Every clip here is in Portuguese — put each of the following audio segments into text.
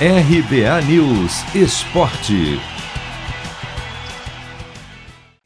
RBA News Esporte.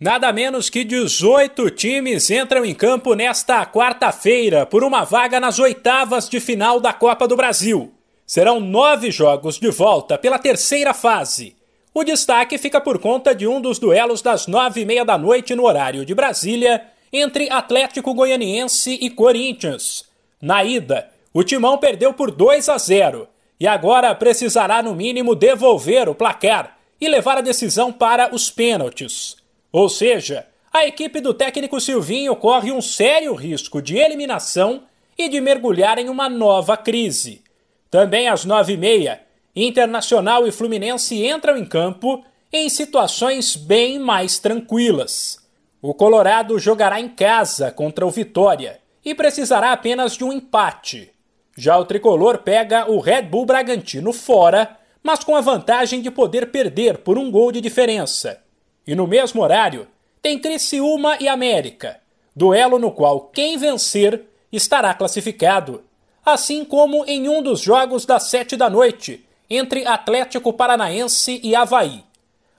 Nada menos que 18 times entram em campo nesta quarta-feira por uma vaga nas oitavas de final da Copa do Brasil. Serão nove jogos de volta pela terceira fase. O destaque fica por conta de um dos duelos das nove e meia da noite no horário de Brasília entre Atlético Goianiense e Corinthians. Na ida, o Timão perdeu por 2 a 0 e agora precisará, no mínimo, devolver o placar e levar a decisão para os pênaltis. Ou seja, a equipe do técnico Silvinho corre um sério risco de eliminação e de mergulhar em uma nova crise. Também às nove e meia, Internacional e Fluminense entram em campo em situações bem mais tranquilas. O Colorado jogará em casa contra o Vitória e precisará apenas de um empate. Já o tricolor pega o Red Bull Bragantino fora, mas com a vantagem de poder perder por um gol de diferença. E no mesmo horário, tem Criciúma e América, duelo no qual quem vencer estará classificado. Assim como em um dos jogos das sete da noite, entre Atlético Paranaense e Havaí.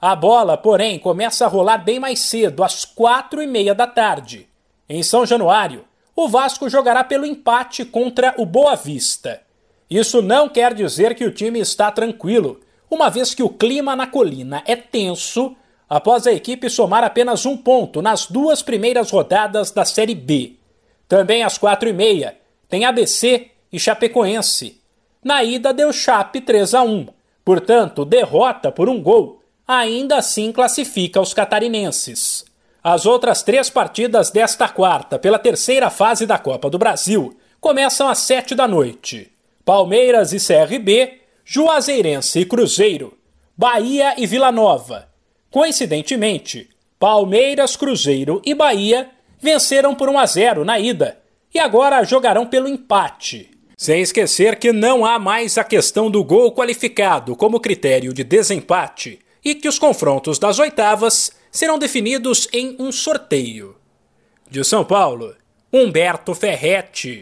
A bola, porém, começa a rolar bem mais cedo, às quatro e meia da tarde. Em São Januário, o Vasco jogará pelo empate contra o Boa Vista. Isso não quer dizer que o time está tranquilo, uma vez que o clima na colina é tenso após a equipe somar apenas um ponto nas duas primeiras rodadas da Série B. Também às quatro e meia tem ABC e Chapecoense. Na ida deu Chape 3 a 1, portanto derrota por um gol ainda assim classifica os catarinenses. As outras três partidas desta quarta, pela terceira fase da Copa do Brasil, começam às sete da noite. Palmeiras e CRB, Juazeirense e Cruzeiro, Bahia e Vila Nova. Coincidentemente, Palmeiras, Cruzeiro e Bahia venceram por 1 a 0 na ida e agora jogarão pelo empate. Sem esquecer que não há mais a questão do gol qualificado como critério de desempate e que os confrontos das oitavas serão definidos em um sorteio. De São Paulo, Humberto Ferretti.